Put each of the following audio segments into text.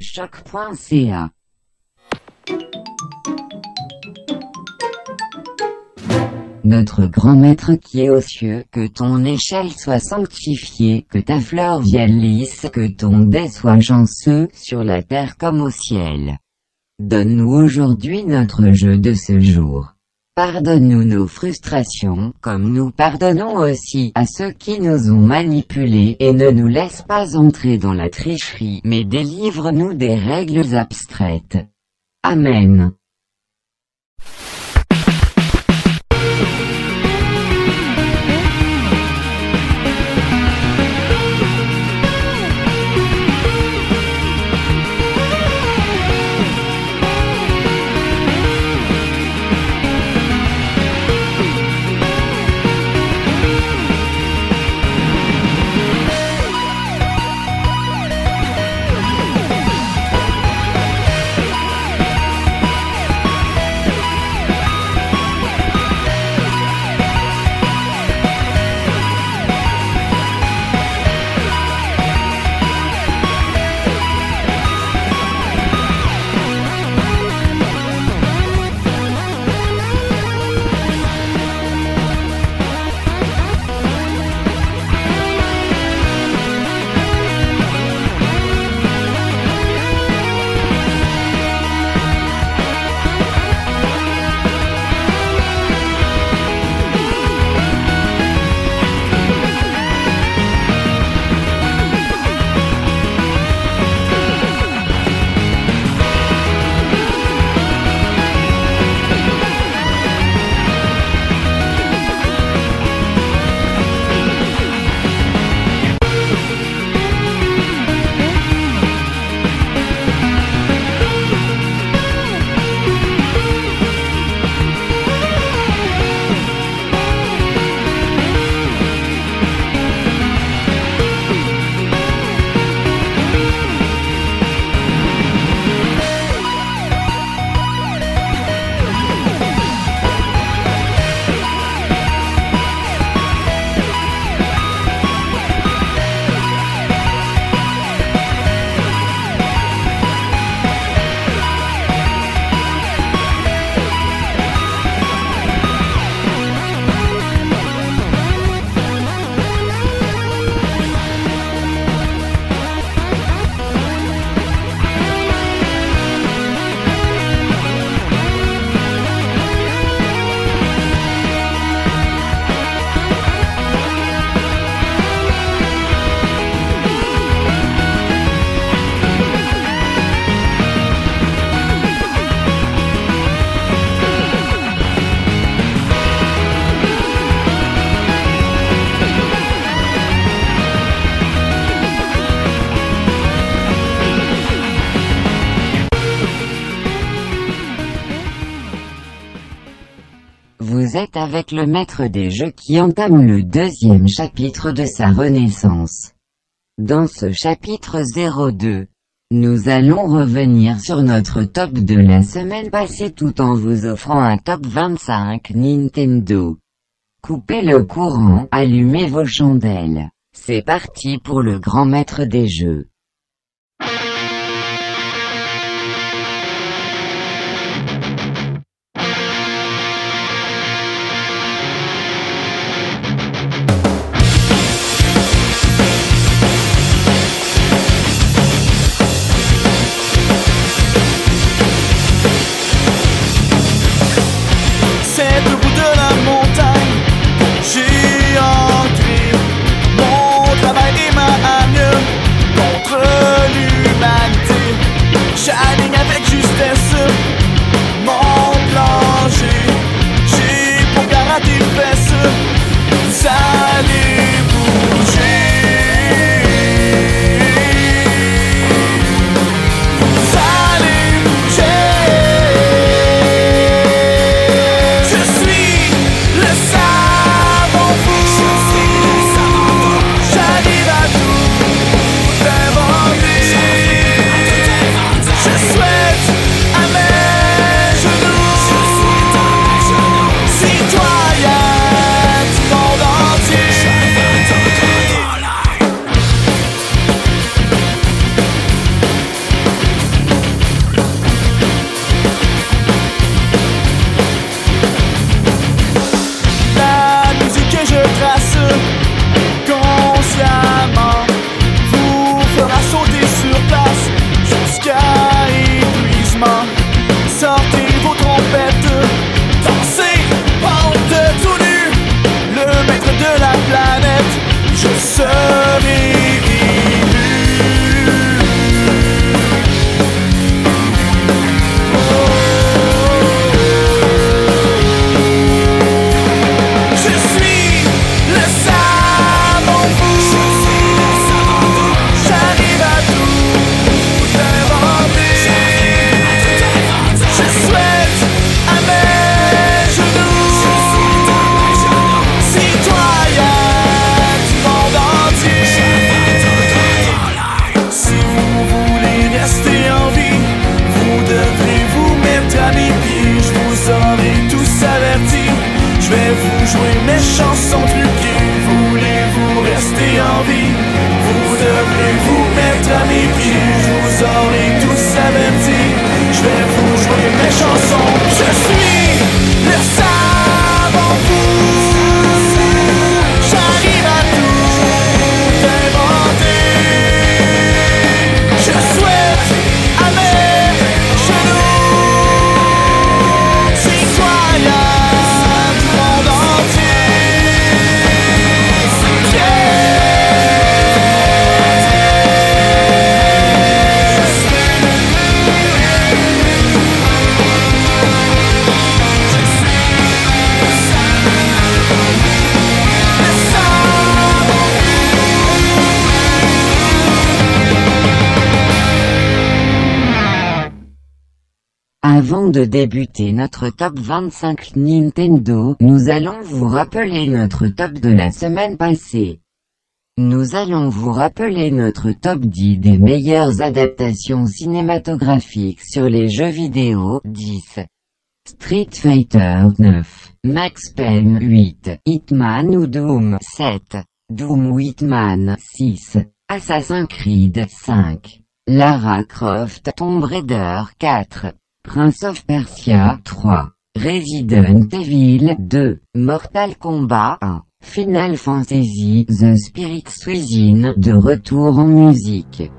choc.ca. Notre grand maître qui est aux cieux, que ton échelle soit sanctifiée, que ta fleur vienne lisse, que ton dé soit chanceux, sur la terre comme au ciel. Donne-nous aujourd'hui notre jeu de ce jour. Pardonne-nous nos frustrations, comme nous pardonnons aussi à ceux qui nous ont manipulés, et ne nous laisse pas entrer dans la tricherie, mais délivre-nous des règles abstraites. Amen. Avec le maître des jeux qui entame le deuxième chapitre de sa renaissance. Dans ce chapitre 02, nous allons revenir sur notre top de la semaine passée tout en vous offrant un top 25 Nintendo. Coupez le courant, allumez vos chandelles. C'est parti pour le grand maître des jeux. Avant de débuter notre top 25 Nintendo, nous allons vous rappeler notre top de la semaine passée. Nous allons vous rappeler notre top 10 des meilleures adaptations cinématographiques sur les jeux vidéo 10. Street Fighter 9, Max Payne 8, Hitman ou Doom 7, Doom ou Hitman 6, Assassin's Creed 5, Lara Croft Tomb Raider 4, Prince of Persia 3, Resident Evil 2, Mortal Kombat 1, Final Fantasy The Spirit Within de retour en musique.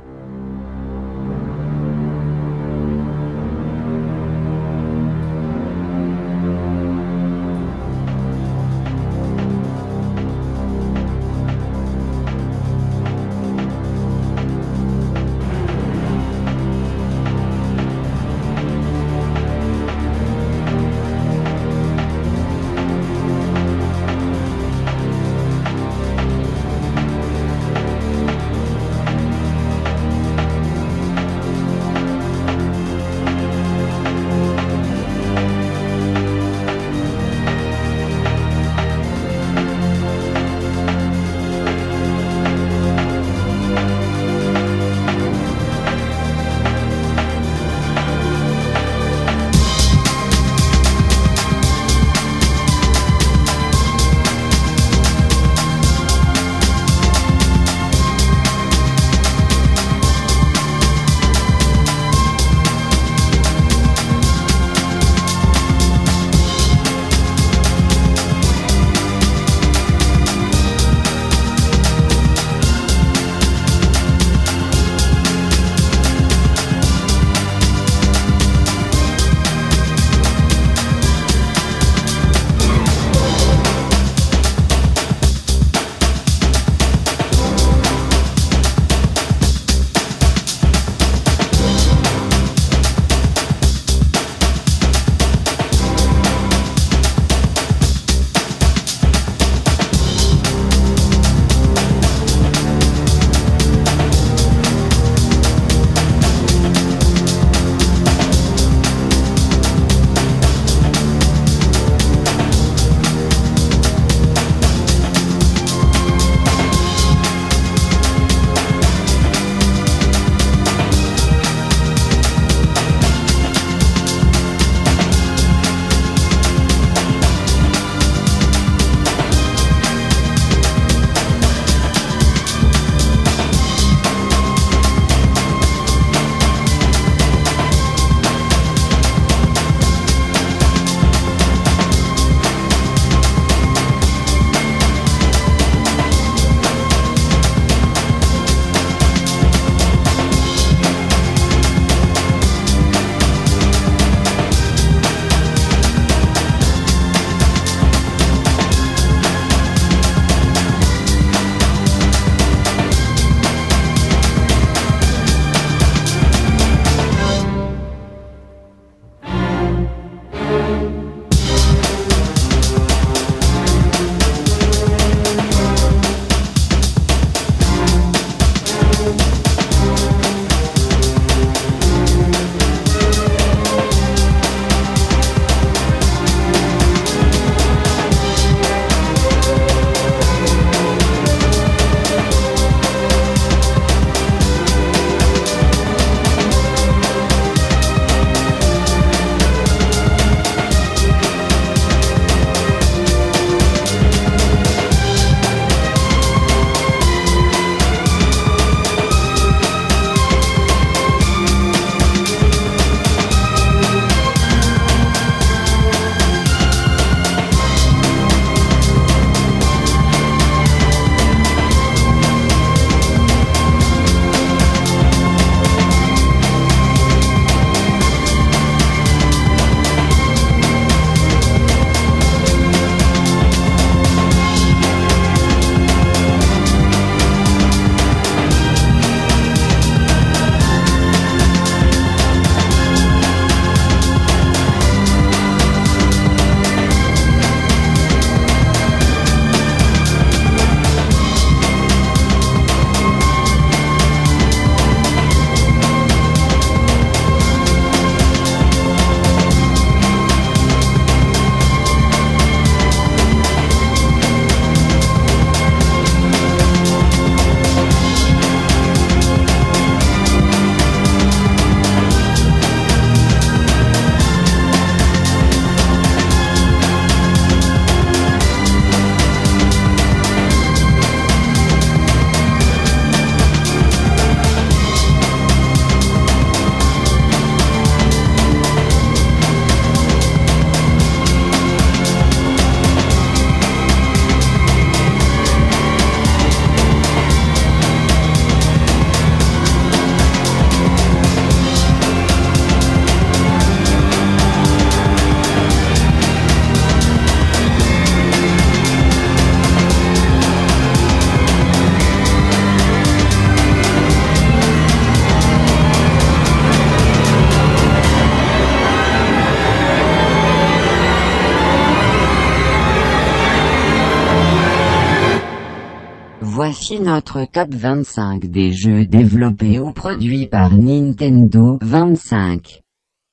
Notre top 25 des jeux développés ou produits par Nintendo 25.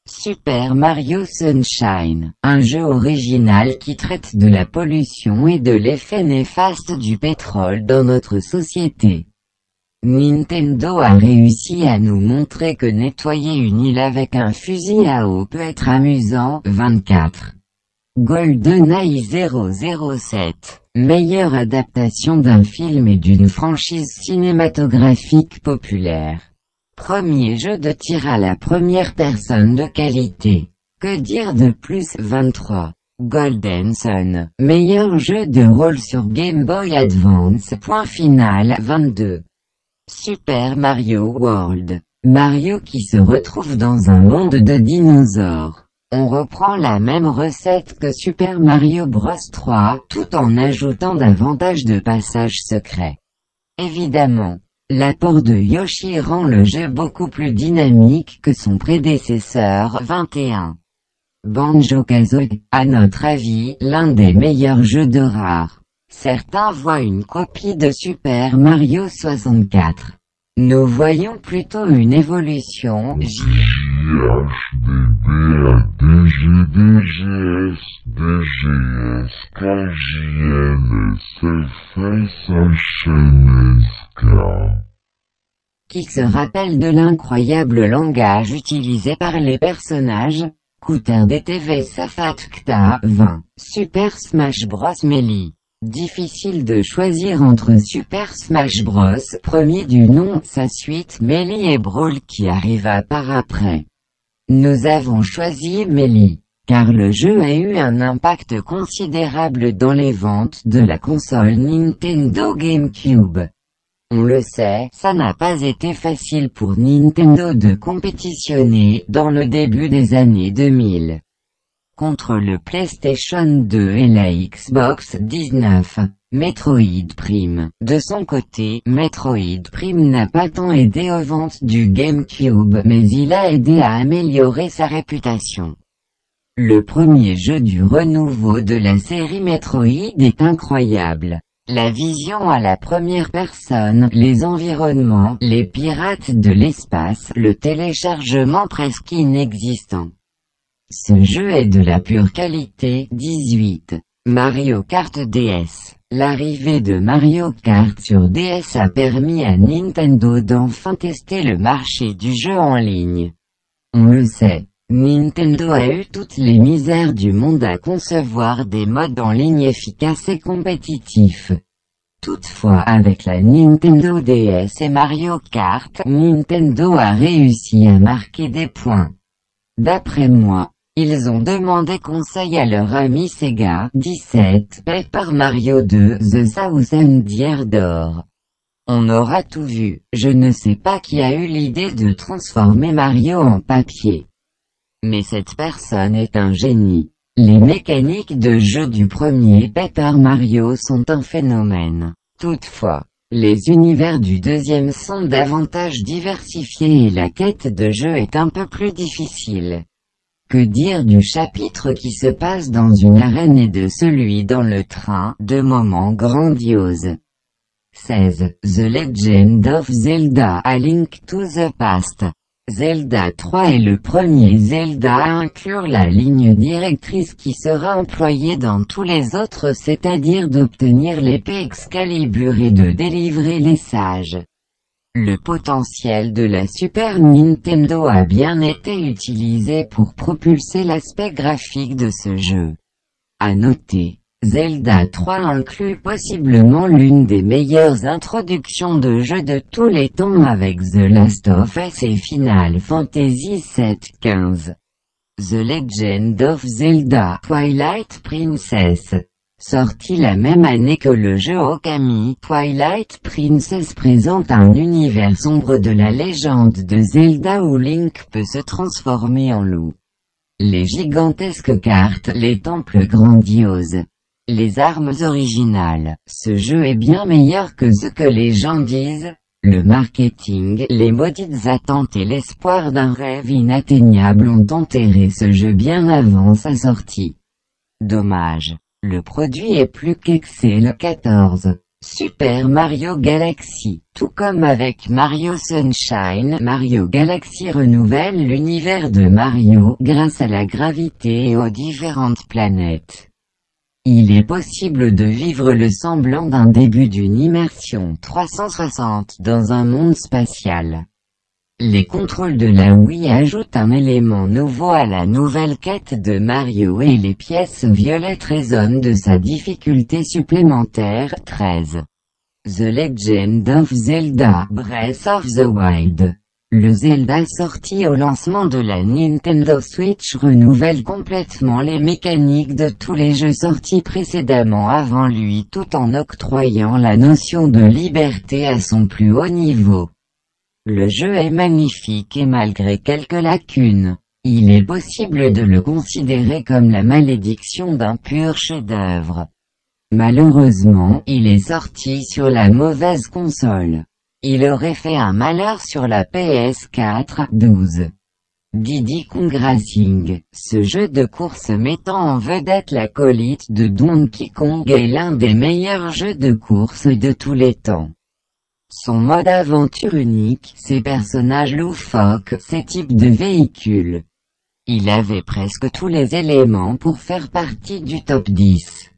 Super Mario Sunshine, un jeu original qui traite de la pollution et de l'effet néfaste du pétrole dans notre société. Nintendo a réussi à nous montrer que nettoyer une île avec un fusil à eau peut être amusant. 24. GoldenEye 007, meilleure adaptation d'un film et d'une franchise cinématographique populaire. Premier jeu de tir à la première personne de qualité. Que dire de plus 23. Golden Sun, meilleur jeu de rôle sur Game Boy Advance. Point final 22. Super Mario World. Mario qui se retrouve dans un monde de dinosaures. On reprend la même recette que Super Mario Bros 3, tout en ajoutant davantage de passages secrets. Évidemment, l'apport de Yoshi rend le jeu beaucoup plus dynamique que son prédécesseur 21. Banjo-Kazooie, à notre avis, l'un des meilleurs jeux de rare. Certains voient une copie de Super Mario 64. Nous voyons plutôt une évolution J. qui se rappelle de l'incroyable langage utilisé par les personnages, Coutin DTV Safatkta 20, Super Smash Bros Melee. Difficile de choisir entre Super Smash Bros. premier du nom, sa suite Melee et Brawl qui arriva par après. Nous avons choisi Melee, car le jeu a eu un impact considérable dans les ventes de la console Nintendo GameCube. On le sait, ça n'a pas été facile pour Nintendo de compétitionner dans le début des années 2000 contre le PlayStation 2 et la Xbox 19. Metroid Prime. De son côté, Metroid Prime n'a pas tant aidé aux ventes du GameCube mais il a aidé à améliorer sa réputation. Le premier jeu du renouveau de la série Metroid est incroyable. La vision à la première personne, les environnements, les pirates de l'espace, le téléchargement presque inexistant. Ce jeu est de la pure qualité. 18. Mario Kart DS. L'arrivée de Mario Kart sur DS a permis à Nintendo d'enfin tester le marché du jeu en ligne. On le sait, Nintendo a eu toutes les misères du monde à concevoir des modes en ligne efficaces et compétitifs. Toutefois avec la Nintendo DS et Mario Kart, Nintendo a réussi à marquer des points. D'après moi, ils ont demandé conseil à leur ami Sega 17 Paper Mario 2 The Thousand Year d'Or. On aura tout vu, je ne sais pas qui a eu l'idée de transformer Mario en papier. Mais cette personne est un génie. Les mécaniques de jeu du premier Paper Mario sont un phénomène. Toutefois, les univers du deuxième sont davantage diversifiés et la quête de jeu est un peu plus difficile. Que dire du chapitre qui se passe dans une arène et de celui dans le train, deux moments grandioses. 16. The Legend of Zelda A Link to the Past. Zelda 3 est le premier Zelda à inclure la ligne directrice qui sera employée dans tous les autres c'est-à-dire d'obtenir l'épée Excalibur et de délivrer les sages. Le potentiel de la Super Nintendo a bien été utilisé pour propulser l'aspect graphique de ce jeu. À noter, Zelda 3 inclut possiblement l'une des meilleures introductions de jeux de tous les temps avec The Last of Us et Final Fantasy VII 15. The Legend of Zelda Twilight Princess Sorti la même année que le jeu Okami, Twilight Princess présente un univers sombre de la légende de Zelda où Link peut se transformer en loup. Les gigantesques cartes, les temples grandioses, les armes originales. Ce jeu est bien meilleur que ce que les gens disent. Le marketing, les maudites attentes et l'espoir d'un rêve inatteignable ont enterré ce jeu bien avant sa sortie. Dommage. Le produit est plus qu'excellent 14. Super Mario Galaxy. Tout comme avec Mario Sunshine, Mario Galaxy renouvelle l'univers de Mario grâce à la gravité et aux différentes planètes. Il est possible de vivre le semblant d'un début d'une immersion 360 dans un monde spatial. Les contrôles de la Wii ajoutent un élément nouveau à la nouvelle quête de Mario et les pièces violettes résonnent de sa difficulté supplémentaire 13. The Legend of Zelda Breath of the Wild le Zelda sorti au lancement de la Nintendo Switch renouvelle complètement les mécaniques de tous les jeux sortis précédemment avant lui tout en octroyant la notion de liberté à son plus haut niveau. Le jeu est magnifique et malgré quelques lacunes, il est possible de le considérer comme la malédiction d'un pur chef-d'œuvre. Malheureusement, il est sorti sur la mauvaise console. Il aurait fait un malheur sur la PS4 12. Diddy Kong Racing, ce jeu de course mettant en vedette la colite de Donkey Kong est l'un des meilleurs jeux de course de tous les temps. Son mode aventure unique, ses personnages loufoques, ses types de véhicules. Il avait presque tous les éléments pour faire partie du top 10.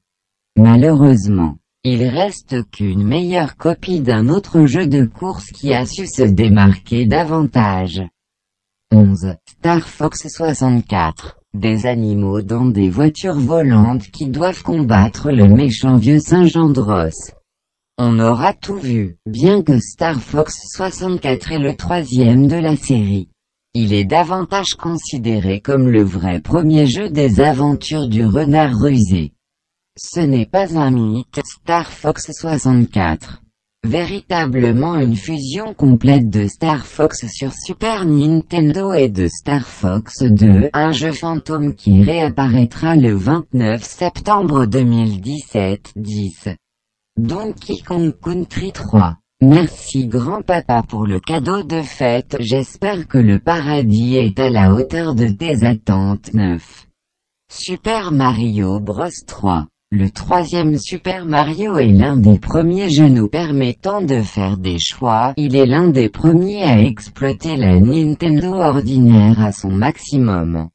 Malheureusement, il reste qu'une meilleure copie d'un autre jeu de course qui a su se démarquer davantage. 11. Star Fox 64. Des animaux dans des voitures volantes qui doivent combattre le méchant vieux Saint-Gendros. On aura tout vu, bien que Star Fox 64 est le troisième de la série. Il est davantage considéré comme le vrai premier jeu des aventures du renard rusé. Ce n'est pas un mythe, Star Fox 64. Véritablement une fusion complète de Star Fox sur Super Nintendo et de Star Fox 2, un jeu fantôme qui réapparaîtra le 29 septembre 2017 10. Donkey Kong Country 3. Merci grand-papa pour le cadeau de fête, j'espère que le paradis est à la hauteur de tes attentes 9. Super Mario Bros 3. Le troisième Super Mario est l'un des premiers jeux nous permettant de faire des choix. Il est l'un des premiers à exploiter la Nintendo ordinaire à son maximum.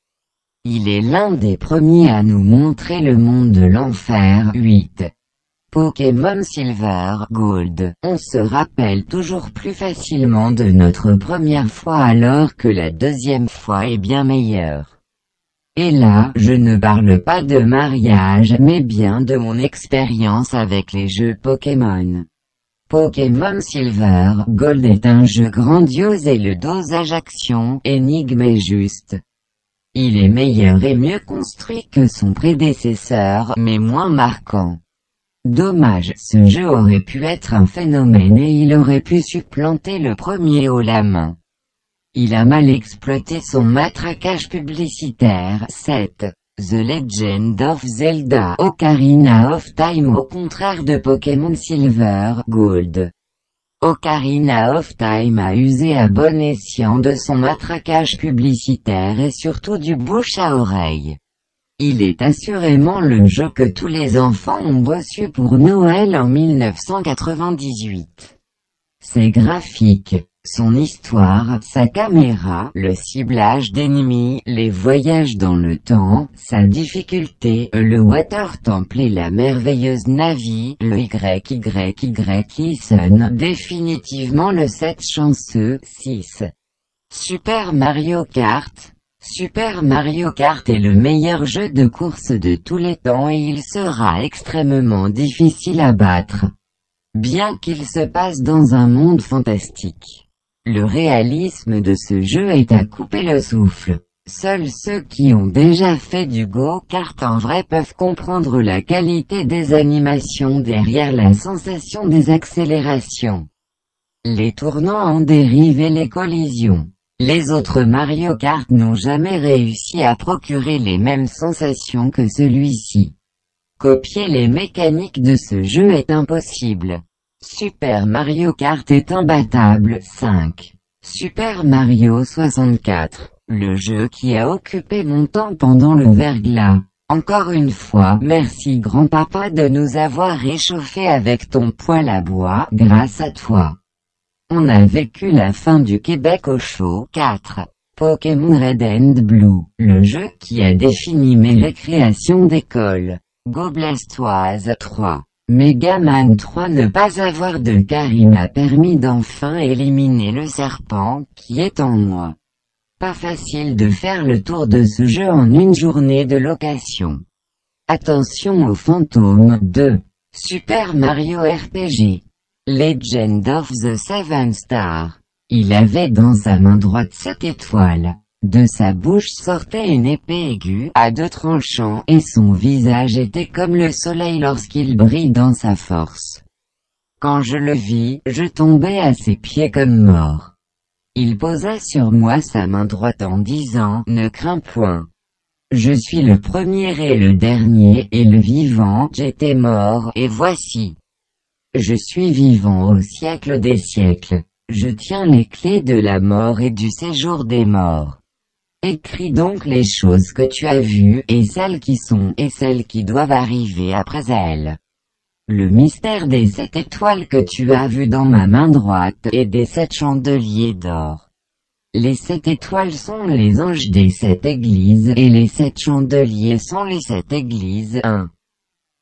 Il est l'un des premiers à nous montrer le monde de l'enfer. 8. Pokémon Silver Gold. On se rappelle toujours plus facilement de notre première fois alors que la deuxième fois est bien meilleure. Et là, je ne parle pas de mariage mais bien de mon expérience avec les jeux Pokémon. Pokémon Silver Gold est un jeu grandiose et le dosage action énigme est juste. Il est meilleur et mieux construit que son prédécesseur mais moins marquant. Dommage, ce jeu aurait pu être un phénomène et il aurait pu supplanter le premier haut la main. Il a mal exploité son matraquage publicitaire. 7. The Legend of Zelda Ocarina of Time au contraire de Pokémon Silver Gold. Ocarina of Time a usé à bon escient de son matraquage publicitaire et surtout du bouche à oreille. Il est assurément le jeu que tous les enfants ont reçu pour Noël en 1998. Ses graphiques, son histoire, sa caméra, le ciblage d'ennemis, les voyages dans le temps, sa difficulté, le Water Temple et la merveilleuse Navi, le YYY sonne définitivement le 7 chanceux, 6. Super Mario Kart, Super Mario Kart est le meilleur jeu de course de tous les temps et il sera extrêmement difficile à battre. Bien qu'il se passe dans un monde fantastique. Le réalisme de ce jeu est à couper le souffle. Seuls ceux qui ont déjà fait du go-kart en vrai peuvent comprendre la qualité des animations derrière la sensation des accélérations. Les tournants en dérive et les collisions. Les autres Mario Kart n'ont jamais réussi à procurer les mêmes sensations que celui-ci. Copier les mécaniques de ce jeu est impossible. Super Mario Kart est imbattable 5. Super Mario 64, le jeu qui a occupé mon temps pendant le verglas. Encore une fois, merci grand-papa de nous avoir réchauffés avec ton poêle à bois, grâce à toi. On a vécu la fin du Québec au chaud. 4. Pokémon Red and Blue, le jeu qui a défini mes récréations d'école. Go Blastoise 3. Megaman 3 Ne pas avoir de Karim m'a permis d'enfin éliminer le serpent qui est en moi. Pas facile de faire le tour de ce jeu en une journée de location. Attention aux fantômes 2. Super Mario RPG. Legend of the Seven Star. Il avait dans sa main droite sept étoiles. De sa bouche sortait une épée aiguë à deux tranchants et son visage était comme le soleil lorsqu'il brille dans sa force. Quand je le vis, je tombais à ses pieds comme mort. Il posa sur moi sa main droite en disant « Ne crains point. Je suis le premier et le dernier et le vivant, j'étais mort et voici. Je suis vivant au siècle des siècles. Je tiens les clés de la mort et du séjour des morts. Écris donc les choses que tu as vues et celles qui sont et celles qui doivent arriver après elles. Le mystère des sept étoiles que tu as vues dans ma main droite et des sept chandeliers d'or. Les sept étoiles sont les anges des sept églises et les sept chandeliers sont les sept églises 1.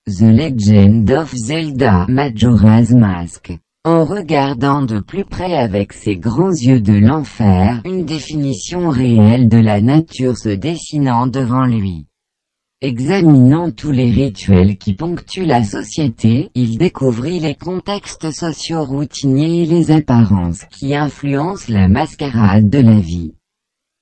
The Legend of Zelda Majora's Mask. En regardant de plus près avec ses grands yeux de l'enfer, une définition réelle de la nature se dessinant devant lui. Examinant tous les rituels qui ponctuent la société, il découvrit les contextes sociaux routiniers et les apparences qui influencent la mascarade de la vie.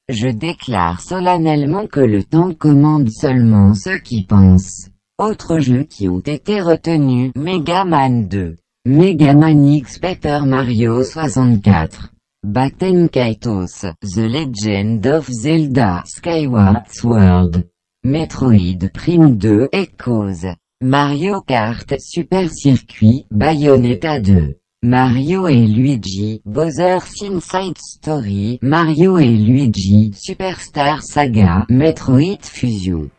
Je déclare solennellement que le temps commande seulement ceux qui pensent. Autres jeux qui ont été retenus, Mega Man 2, Mega Man X Paper Mario 64, Batten Kaitos, The Legend of Zelda Skyward Sword. Metroid Prime 2 Echoes, Mario Kart Super Circuit Bayonetta 2, Mario et Luigi Bowser's Inside Story. Mario et Luigi Superstar Saga Metroid Fusion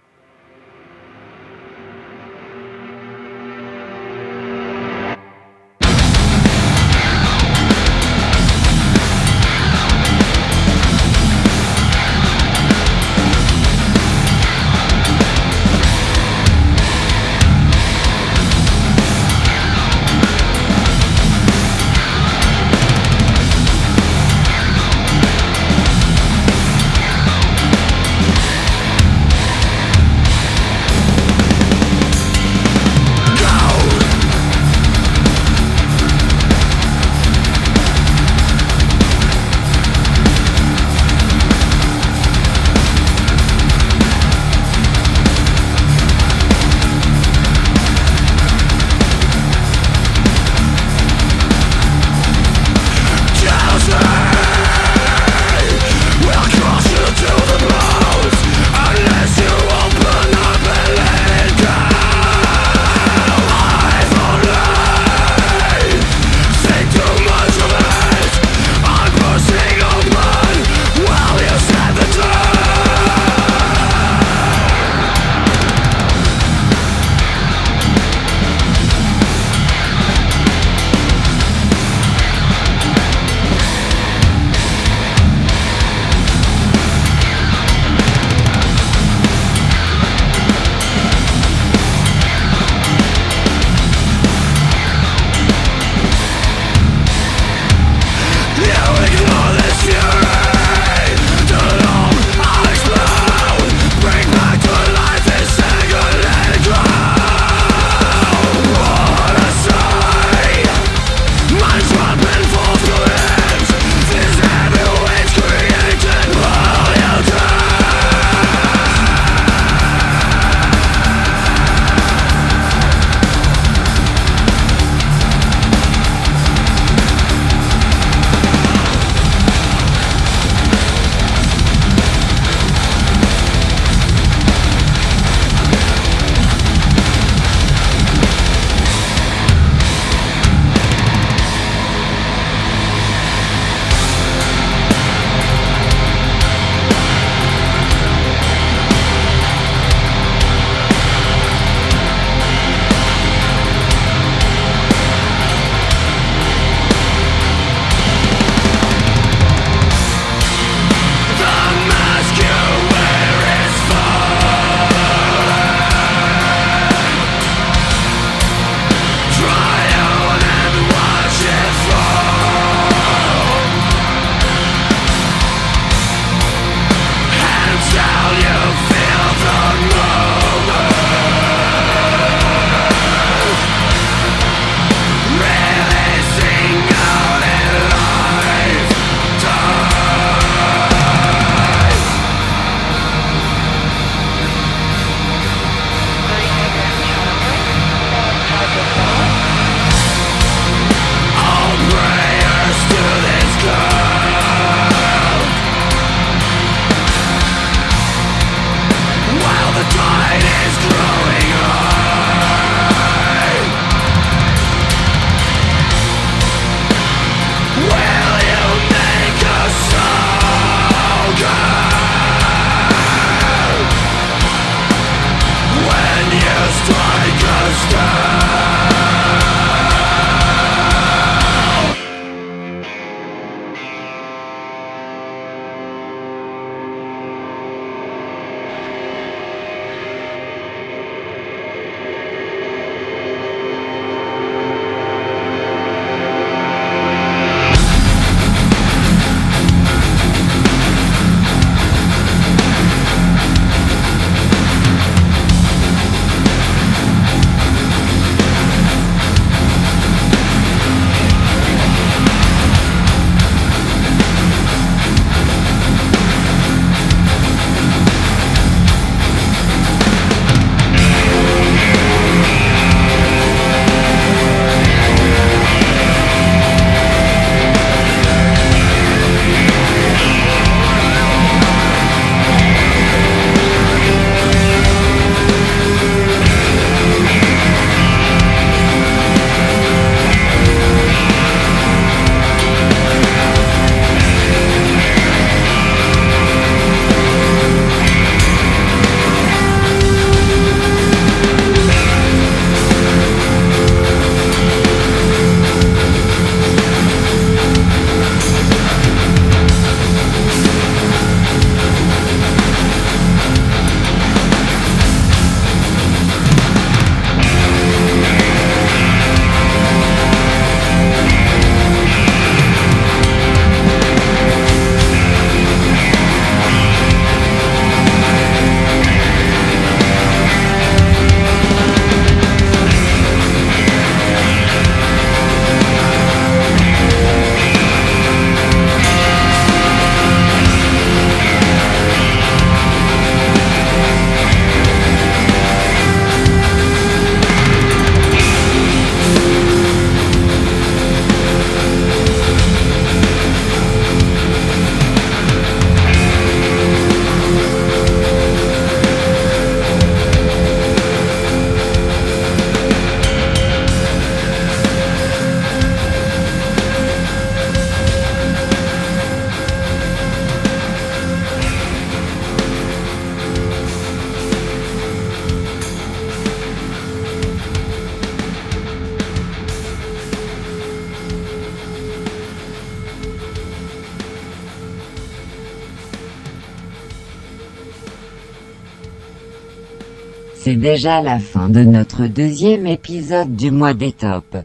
c'est déjà la fin de notre deuxième épisode du mois des tops.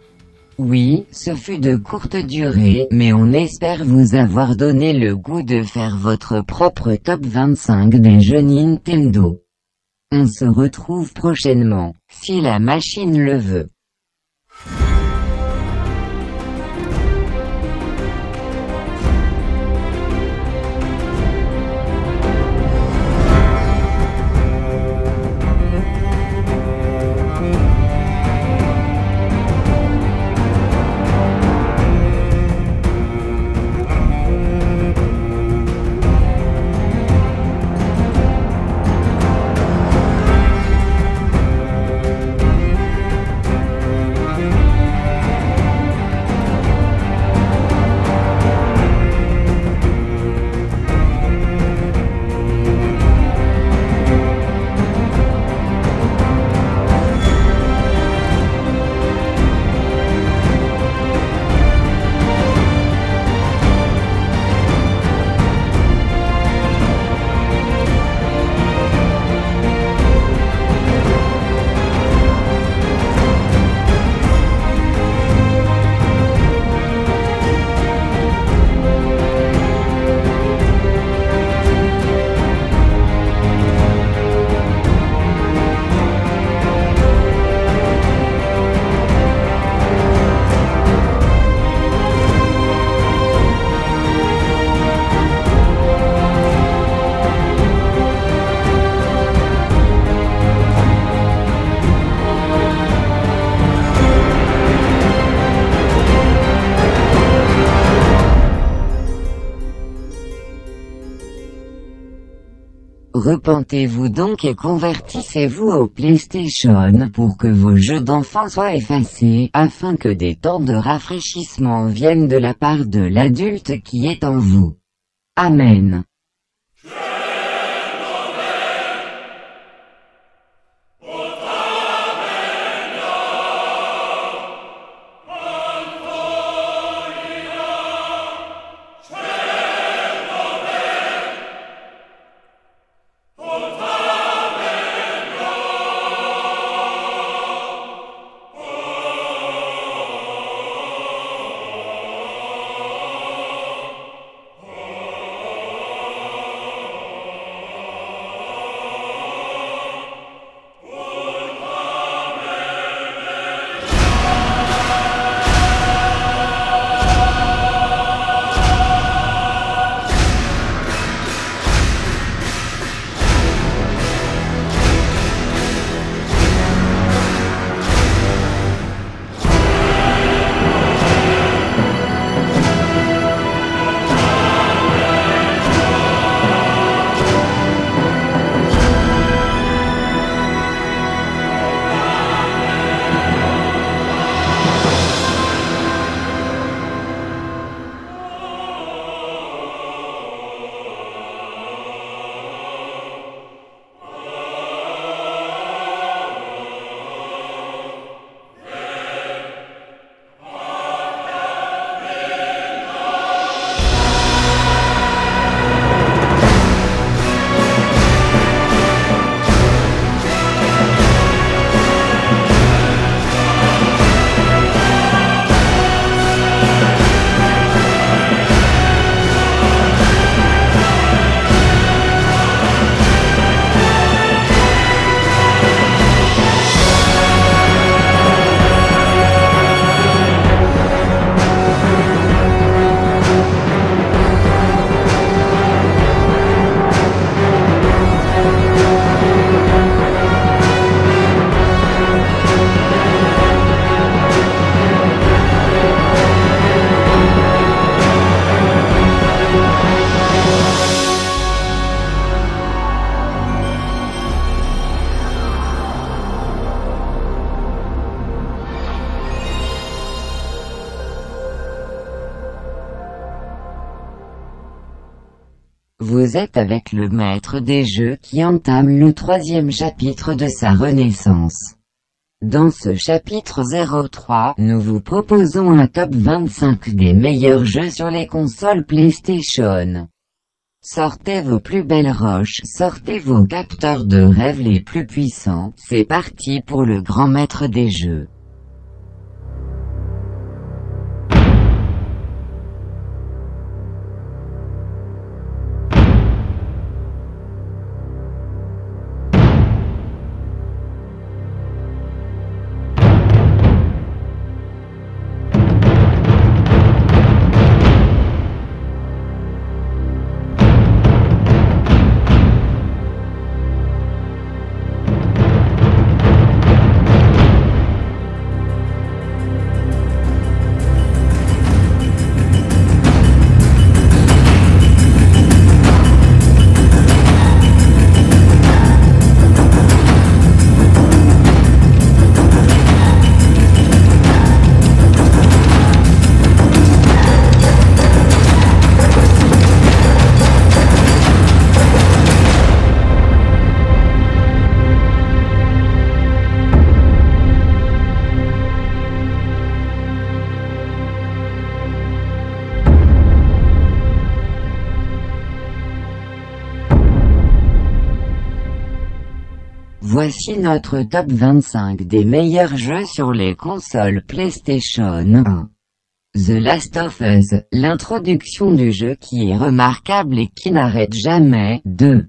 Oui, ce fut de courte durée, mais on espère vous avoir donné le goût de faire votre propre top 25 des jeux Nintendo. On se retrouve prochainement, si la machine le veut. Repentez-vous donc et convertissez-vous au PlayStation pour que vos jeux d'enfants soient effacés, afin que des temps de rafraîchissement viennent de la part de l'adulte qui est en vous. Amen. Vous êtes avec le maître des jeux qui entame le troisième chapitre de sa renaissance. Dans ce chapitre 03, nous vous proposons un top 25 des meilleurs jeux sur les consoles PlayStation. Sortez vos plus belles roches, sortez vos capteurs de rêve les plus puissants, c'est parti pour le grand maître des jeux. Voici notre top 25 des meilleurs jeux sur les consoles PlayStation 1. The Last of Us, l'introduction du jeu qui est remarquable et qui n'arrête jamais. 2.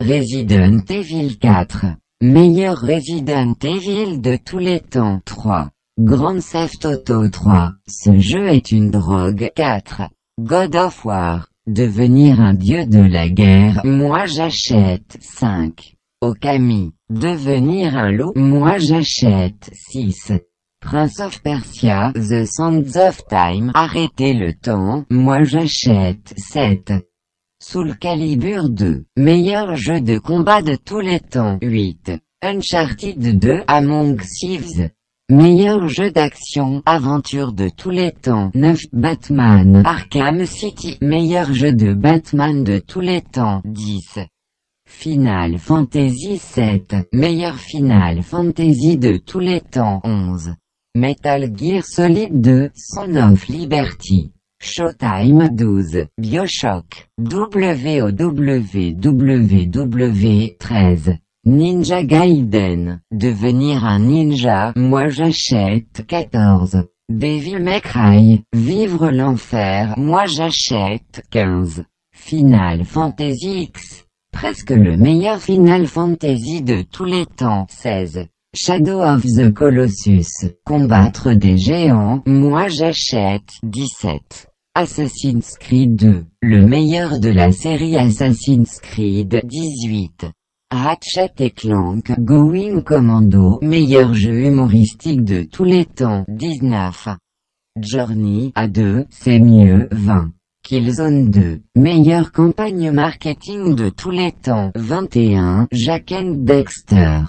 Resident Evil 4, meilleur Resident Evil de tous les temps. 3. Grand Theft Auto 3, ce jeu est une drogue. 4. God of War, devenir un dieu de la guerre. Moi j'achète. 5. Okami, devenir un loup, moi j'achète 6. Prince of Persia, The Sands of Time, arrêtez le temps, moi j'achète 7. Soul Calibur 2, meilleur jeu de combat de tous les temps. 8. Uncharted 2, Among Thieves, meilleur jeu d'action, aventure de tous les temps. 9. Batman, Arkham City, meilleur jeu de Batman de tous les temps. 10. Final Fantasy VII, meilleur Final Fantasy de tous les temps 11. Metal Gear Solid 2, Son of Liberty. Showtime 12, Bioshock, WOWWW 13. Ninja Gaiden, devenir un ninja, moi j'achète 14. Devil May Cry, vivre l'enfer, moi j'achète 15. Final Fantasy X, presque le meilleur Final Fantasy de tous les temps. 16. Shadow of the Colossus, combattre des géants, moi j'achète. 17. Assassin's Creed 2, le meilleur de la série Assassin's Creed. 18. Ratchet et Clank Going Commando, meilleur jeu humoristique de tous les temps. 19. Journey à 2, c'est mieux. 20. Killzone 2, meilleure campagne marketing de tous les temps. 21. Jack and Dexter.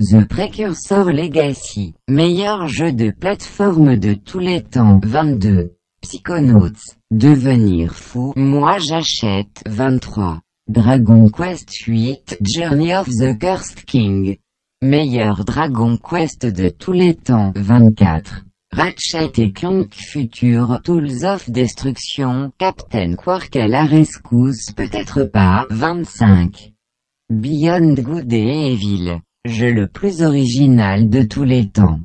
The Precursor Legacy, meilleur jeu de plateforme de tous les temps. 22. Psychonauts, devenir fou, moi j'achète. 23. Dragon Quest 8, Journey of the Cursed King. Meilleur Dragon Quest de tous les temps. 24. Ratchet et Clank Future Tools of Destruction Captain Quark à la rescousse peut-être pas 25. Beyond Good et Evil, jeu le plus original de tous les temps.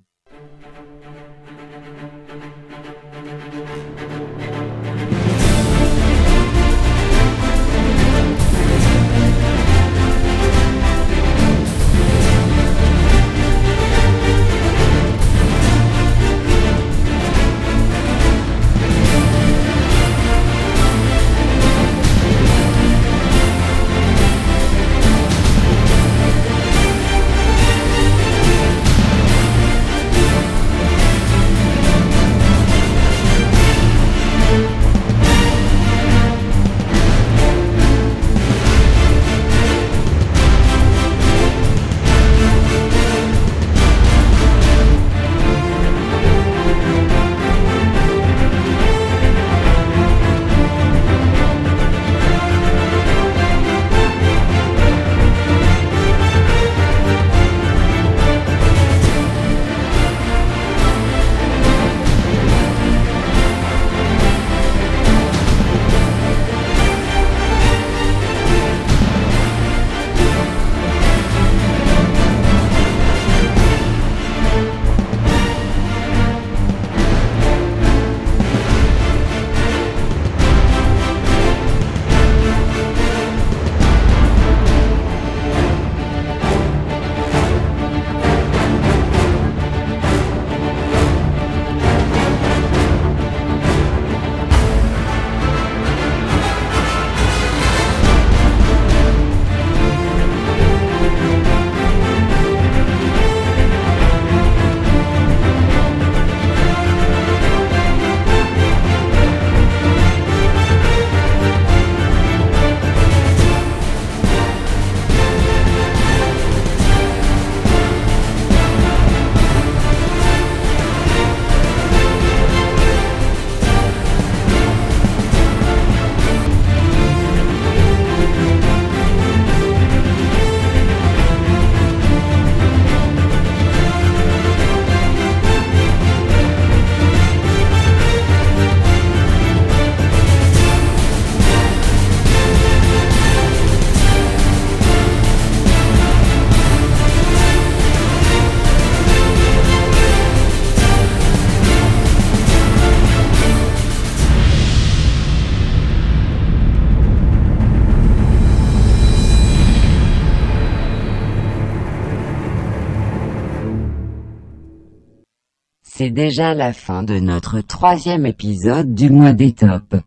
C'est déjà la fin de notre troisième épisode du mois des tops.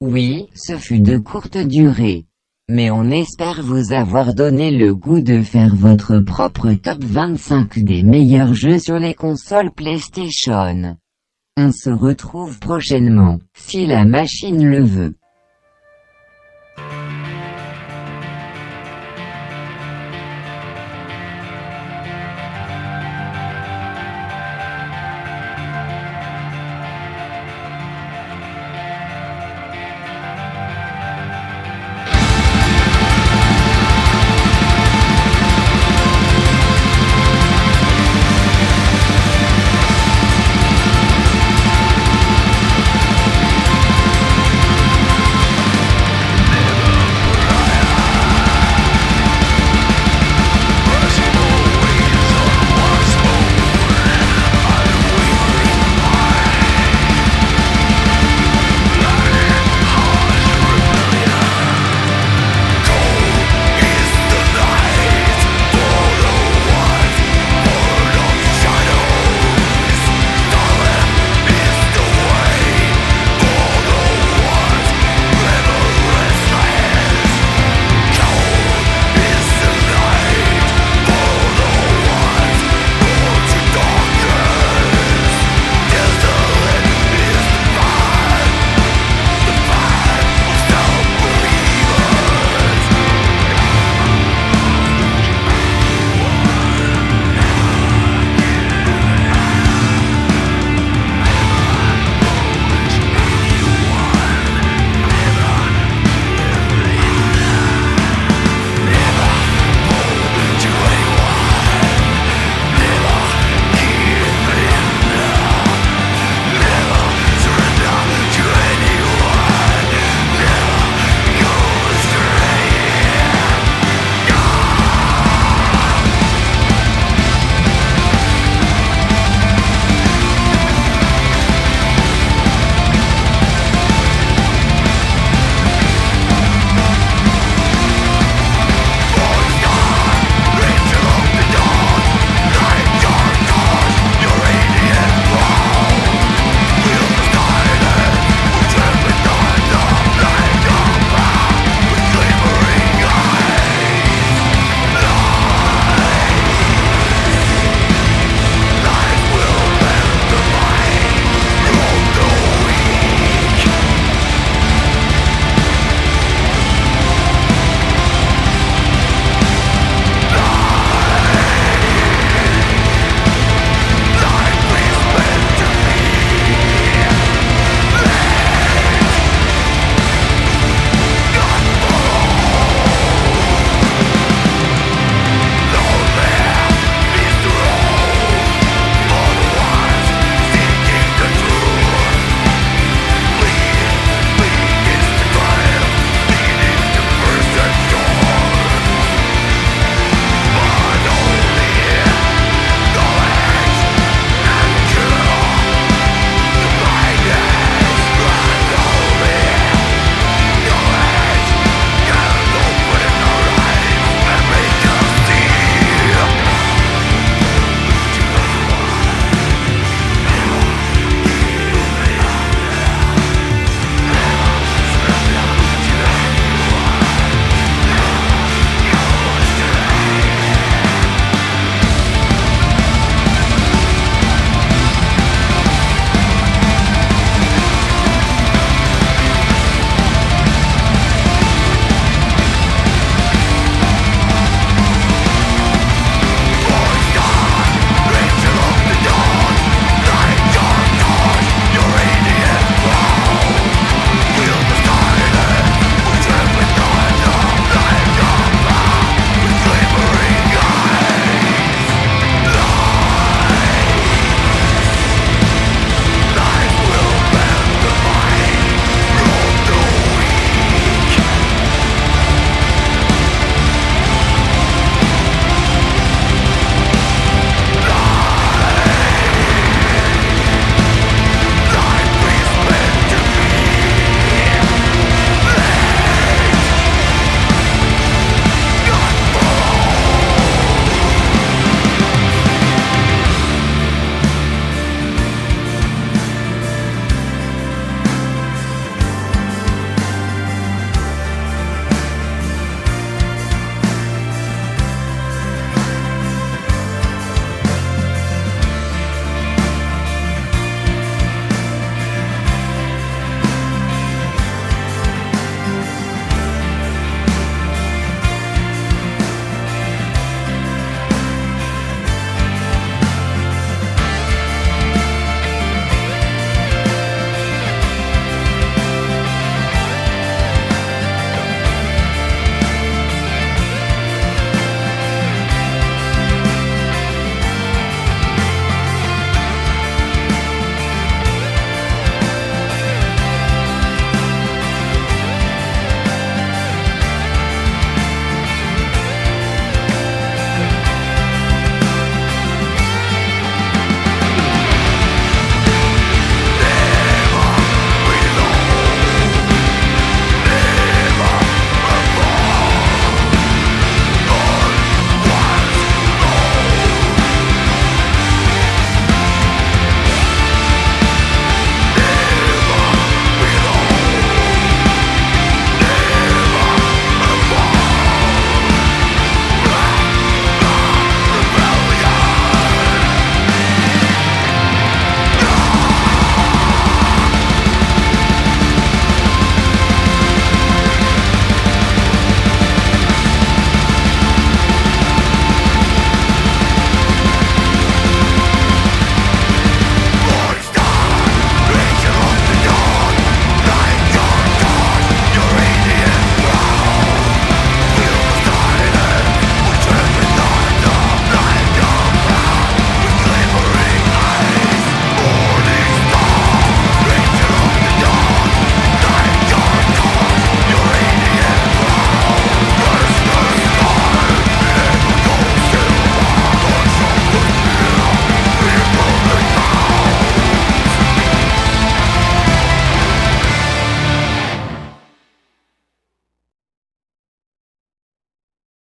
Oui, ce fut de courte durée. Mais on espère vous avoir donné le goût de faire votre propre top 25 des meilleurs jeux sur les consoles PlayStation. On se retrouve prochainement, si la machine le veut.